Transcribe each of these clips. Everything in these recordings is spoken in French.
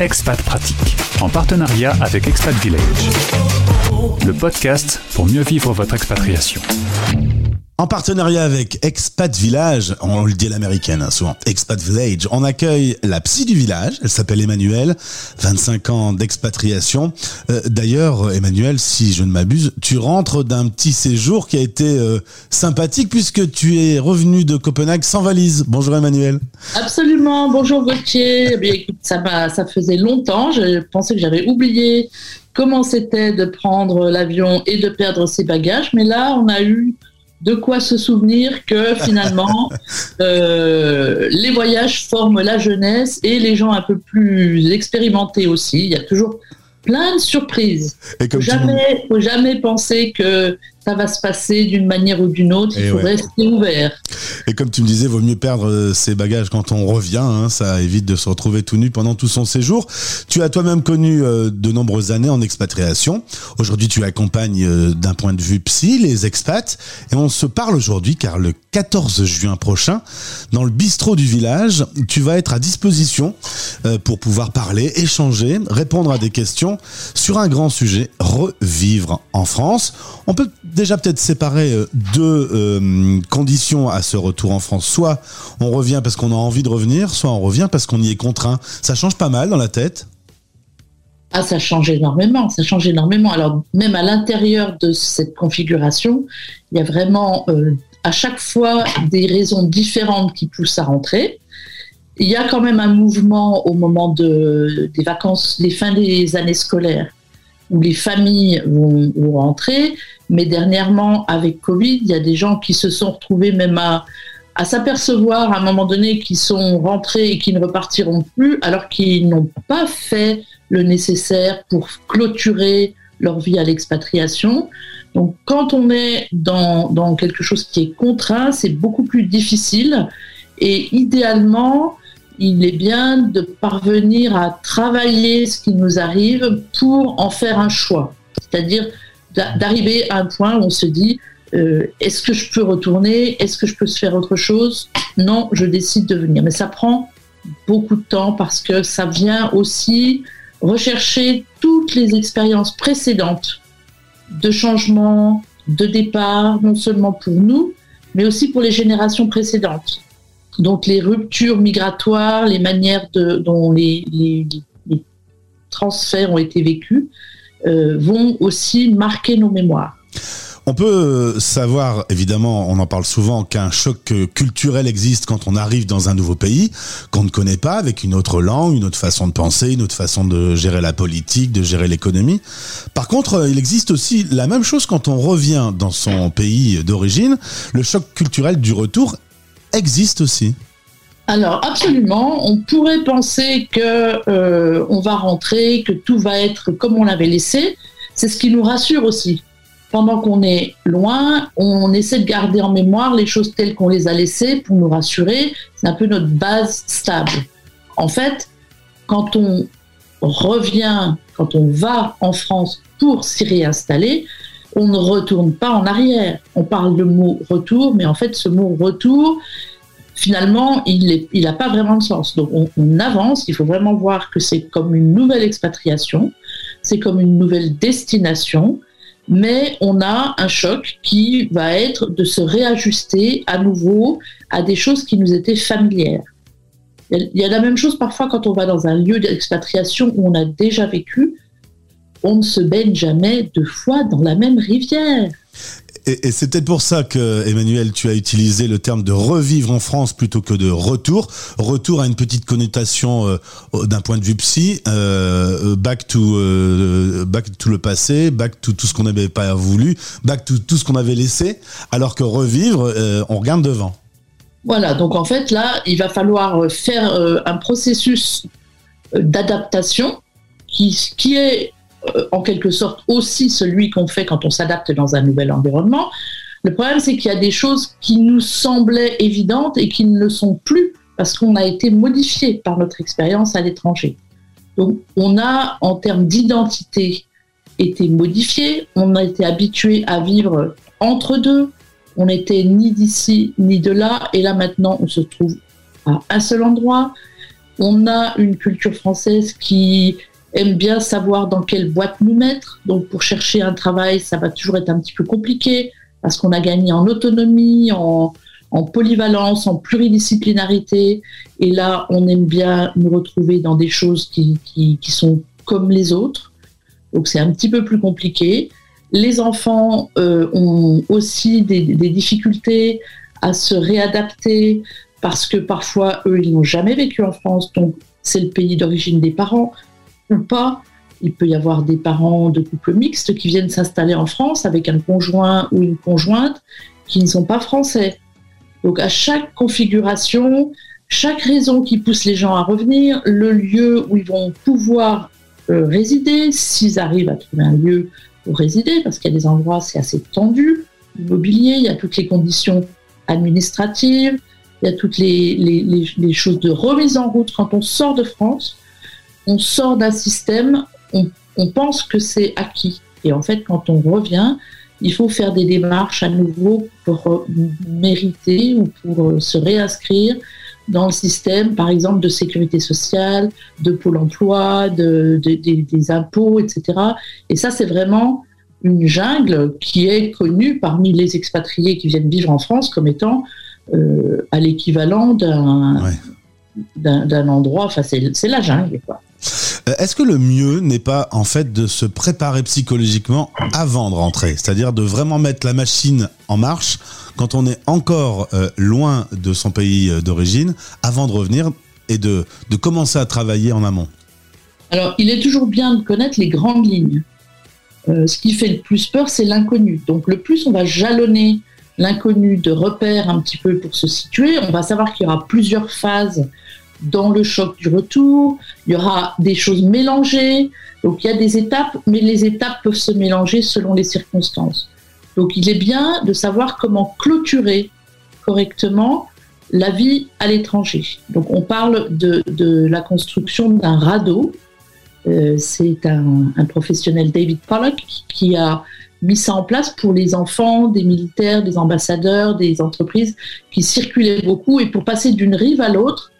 Expat Pratique, en partenariat avec Expat Village. Le podcast pour mieux vivre votre expatriation. En partenariat avec Expat Village, on le dit à l'américaine hein, souvent, Expat Village, on accueille la psy du village, elle s'appelle Emmanuel, 25 ans d'expatriation. Euh, D'ailleurs, Emmanuel, si je ne m'abuse, tu rentres d'un petit séjour qui a été euh, sympathique puisque tu es revenu de Copenhague sans valise. Bonjour Emmanuel. Absolument, bonjour Gauthier. Eh ça faisait longtemps, je pensais que j'avais oublié comment c'était de prendre l'avion et de perdre ses bagages, mais là, on a eu de quoi se souvenir que finalement, euh, les voyages forment la jeunesse et les gens un peu plus expérimentés aussi. Il y a toujours plein de surprises. Et comme jamais, faut jamais penser que ça va se passer d'une manière ou d'une autre. Il Eh faut ouais. rester ouvert. Et comme tu me disais, vaut mieux perdre euh, ses bagages quand on revient, hein, ça évite de se retrouver tout nu pendant tout son séjour. Tu as toi-même connu euh, de nombreuses années en expatriation. Aujourd'hui, tu accompagnes euh, d'un point de vue psy les expats. Et on se parle aujourd'hui car le 14 juin prochain, dans le bistrot du village, tu vas être à disposition pour pouvoir parler, échanger, répondre à des questions sur un grand sujet, revivre en France. On peut déjà peut-être séparer euh, deux euh, conditions à ce retour en France. Soit on revient parce qu'on a envie de revenir, soit on revient parce qu'on y est contraint. Ça change pas mal dans la tête. Ah, ça change énormément, ça change énormément. Alors, même à l'intérieur de cette configuration, il y a vraiment euh, à chaque fois des raisons différentes qui poussent à rentrer. Il y a quand même un mouvement au moment de, des vacances, les fins des années scolaires, où les familles vont, vont rentrer. Mais dernièrement, avec Covid, il y a des gens qui se sont retrouvés même à, à s'apercevoir à un moment donné qu'ils sont rentrés et qu'ils ne repartiront plus, alors qu'ils n'ont pas fait le nécessaire pour clôturer leur vie à l'expatriation. Donc quand on est dans, dans quelque chose qui est contraint, c'est beaucoup plus difficile. Et idéalement, il est bien de parvenir à travailler ce qui nous arrive pour en faire un choix. C'est-à-dire d'a- d'arriver à un point où on se dit, euh, est-ce que je peux retourner? Est-ce que je peux se faire autre chose? Non, je décide de venir. Mais ça prend beaucoup de temps parce que ça vient aussi rechercher toutes les expériences précédentes de changement, de départ, non seulement pour nous, mais aussi pour les générations précédentes. Donc les ruptures migratoires, les manières dont les, transferts ont été vécus euh, vont aussi marquer nos mémoires. On peut savoir, évidemment, on en parle souvent, qu'un choc culturel existe quand on arrive dans un nouveau pays qu'on ne connaît pas, avec une autre langue, une autre façon de penser, une autre façon de gérer la politique, de gérer l'économie. Par contre, euh, il existe aussi la même chose quand on revient dans son pays d'origine. Le choc culturel du retour existe aussi. Alors absolument, on pourrait penser que euh, on va rentrer, que tout va être comme on l'avait laissé. C'est ce qui nous rassure aussi. Pendant qu'on est loin, on essaie de garder en mémoire les choses telles qu'on les a laissées pour nous rassurer. C'est un peu notre base stable. En fait, quand on revient, quand on va en France pour s'y réinstaller, on ne retourne pas en arrière. On parle de mot retour, mais en fait, ce mot retour, finalement, il n'a pas vraiment de sens. Donc, on, on avance. Il faut vraiment voir que c'est comme une nouvelle expatriation, c'est comme une nouvelle destination, mais on a un choc qui va être de se réajuster à nouveau à des choses qui nous étaient familières. Il y a- il y a la même chose parfois quand on va dans un lieu d'expatriation où on a déjà vécu. On ne se baigne jamais deux fois dans la même rivière. Et, et c'est peut-être pour ça que, Emmanuel, tu as utilisé le terme de revivre en France plutôt que de retour. Retour a une petite connotation euh, d'un point de vue psy, euh, back to euh, back to le passé, back to tout ce qu'on n'avait pas voulu, back to tout ce qu'on avait laissé, alors que revivre, euh, on regarde devant. Voilà, donc en fait là, il va falloir faire un processus d'adaptation qui, qui est en quelque sorte aussi celui qu'on fait quand on s'adapte dans un nouvel environnement. Le problème, c'est qu'il y a des choses qui nous semblaient évidentes et qui ne le sont plus parce qu'on a été modifié par notre expérience à l'étranger. Donc on a, en termes d'identité, été modifié, on a été habitué à vivre entre deux, on n'était ni d'ici ni de là, et là maintenant on se trouve à un seul endroit. On a une culture française qui aime bien savoir dans quelle boîte nous mettre. Donc pour chercher un travail, ça va toujours être un petit peu compliqué parce qu'on a gagné en autonomie, en, polyvalence, en pluridisciplinarité. Et là, on aime bien nous retrouver dans des choses qui, sont comme les autres. Donc c'est un petit peu plus compliqué. Les enfants euh, ont aussi des, difficultés à se réadapter parce que parfois, eux, ils n'ont jamais vécu en France, donc c'est le pays d'origine des parents ou pas. Il peut y avoir des parents de couples mixtes qui viennent s'installer en France avec un conjoint ou une conjointe qui ne sont pas français. Donc à chaque configuration, chaque raison qui pousse les gens à revenir, le lieu où ils vont pouvoir euh, résider, s'ils arrivent à trouver un lieu pour résider, parce qu'il y a des endroits, c'est assez tendu, immobilier, il y a toutes les conditions administratives, il y a toutes les, les, choses de remise en route quand on sort de France on sort d'un système, on, pense que c'est acquis. Et en fait, quand on revient, il faut faire des démarches à nouveau pour mériter ou pour euh, se réinscrire dans le système, par exemple, de sécurité sociale, de pôle emploi, de, des impôts, etc. Et ça, c'est vraiment une jungle qui est connue parmi les expatriés qui viennent vivre en France comme étant euh, à l'équivalent d'un d'un endroit, enfin c'est la jungle. Quoi. Euh, est-ce que le mieux n'est pas en fait de se préparer psychologiquement avant de rentrer? C'est-à-dire de vraiment mettre la machine en marche quand on est encore euh, loin de son pays euh, d'origine avant de revenir et de, commencer à travailler en amont? Alors il est toujours bien de connaître les grandes lignes. ce qui fait le plus peur, c'est l'inconnu. Donc le plus on va jalonner l'inconnu de repères un petit peu pour se situer, on va savoir qu'il y aura plusieurs phases dans le choc du retour, il y aura des choses mélangées, donc il y a des étapes, mais les étapes peuvent se mélanger selon les circonstances. Donc il est bien de savoir comment clôturer correctement la vie à l'étranger. Donc on parle de, la construction d'un radeau. Euh, c'est un, un, professionnel, David Pollock, qui a mis ça en place pour les enfants des militaires, des ambassadeurs, des entreprises qui circulaient beaucoup et pour passer d'une rive à l'autre,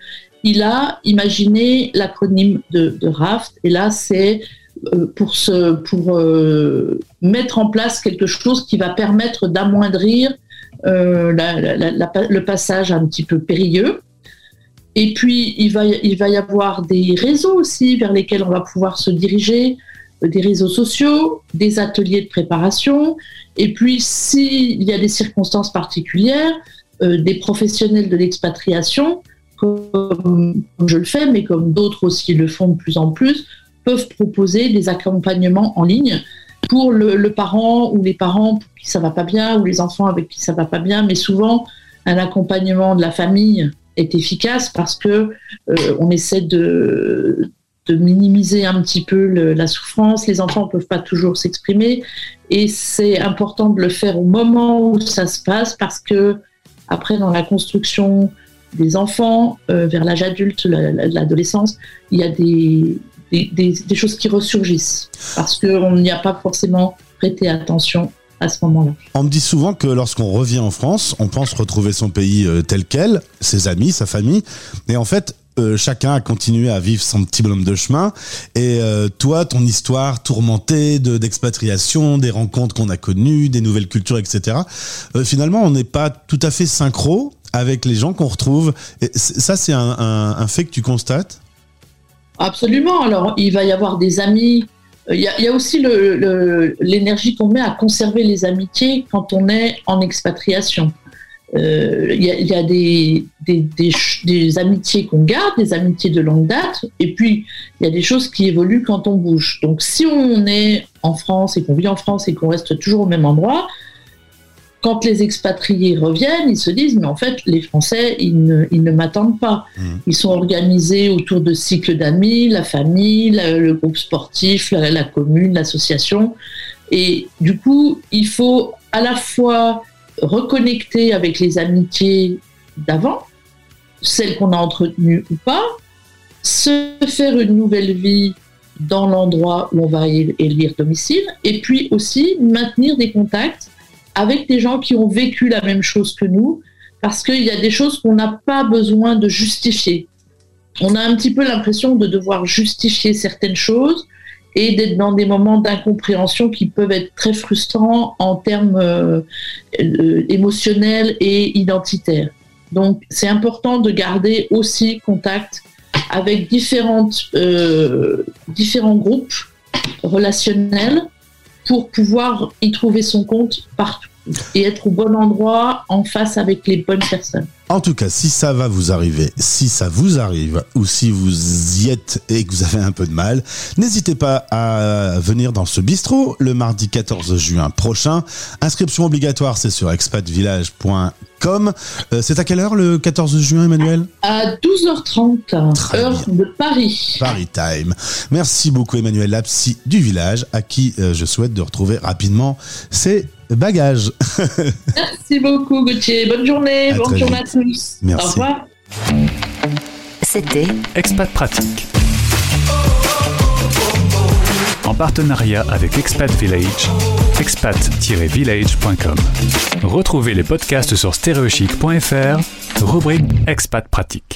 il a imaginé l'acronyme de, RAFT, et là, c'est euh, pour, pour euh, mettre en place quelque chose qui va permettre d'amoindrir euh, le passage un petit peu périlleux. Et puis, il va, il va y avoir des réseaux aussi vers lesquels on va pouvoir se diriger, des réseaux sociaux, des ateliers de préparation, et puis s'il y a des circonstances particulières, des professionnels de l'expatriation comme je le fais, mais comme d'autres aussi le font de plus en plus, peuvent proposer des accompagnements en ligne pour le, parent ou les parents pour qui ça va pas bien ou les enfants avec qui ça va pas bien, mais souvent un accompagnement de la famille est efficace parce que euh, on essaie de, de minimiser un petit peu la souffrance. Les enfants ne peuvent pas toujours s'exprimer et c'est important de le faire au moment où ça se passe parce que après dans la construction des enfants euh, vers l'âge adulte, l'adolescence, il y a des, choses qui ressurgissent parce qu'on n'y a pas forcément prêté attention à ce moment-là. On me dit souvent que lorsqu'on revient en France, on pense retrouver son pays euh, tel quel, ses amis, sa famille, et en fait, euh, chacun a continué à vivre son petit bonhomme de chemin. Et toi, ton histoire tourmentée de d'expatriation, des rencontres qu'on a connues, des nouvelles cultures, etc. finalement, on n'est pas tout à fait synchro avec les gens qu'on retrouve. Et ça, c'est un, fait que tu constates? Absolument. Alors, il va y avoir des amis. Il y a, aussi l'énergie qu'on met à conserver les amitiés quand on est en expatriation. Euh, il, y a, des, des, amitiés qu'on garde, des amitiés de longue date, et puis il y a des choses qui évoluent quand on bouge. Donc si on est en France et qu'on vit en France et qu'on reste toujours au même endroit, quand les expatriés reviennent, ils se disent, mais en fait, les Français, ils ne, m'attendent pas. Mmh. Ils sont organisés autour de cycles d'amis, la famille, le groupe sportif, la, commune, l'association. Et du coup, il faut à la fois reconnecter avec les amitiés d'avant, celles qu'on a entretenues ou pas, se faire une nouvelle vie dans l'endroit où on va élire domicile, et puis aussi maintenir des contacts avec des gens qui ont vécu la même chose que nous, parce qu'il y a des choses qu'on n'a pas besoin de justifier. on a un petit peu l'impression de devoir justifier certaines choses et d'être dans des moments d'incompréhension qui peuvent être très frustrants en termes euh, euh, émotionnels et identitaires. Donc c'est important de garder aussi contact avec différentes, euh, différents groupes relationnels pour pouvoir y trouver son compte partout et être au bon endroit en face avec les bonnes personnes. En tout cas, si ça va vous arriver, si ça vous arrive, ou si vous y êtes et que vous avez un peu de mal, n'hésitez pas à venir dans ce bistrot le mardi 14 juin prochain. Inscription obligatoire, c'est sur expatvillage.com. Euh, c'est à quelle heure le 14 juin, Emmanuel À 12h30, heure de Paris. Paris Time. Merci beaucoup, Emmanuel Lapsi du village, à qui euh, je souhaite de retrouver rapidement ses bagages. Merci beaucoup, Gauthier. Bonne journée. Bonne journée à tous. Merci. Au revoir. C'était Expat Pratique. En partenariat avec Expat Village, expat-village.com. Retrouvez les podcasts sur stereochic.fr, rubrique Expat Pratique.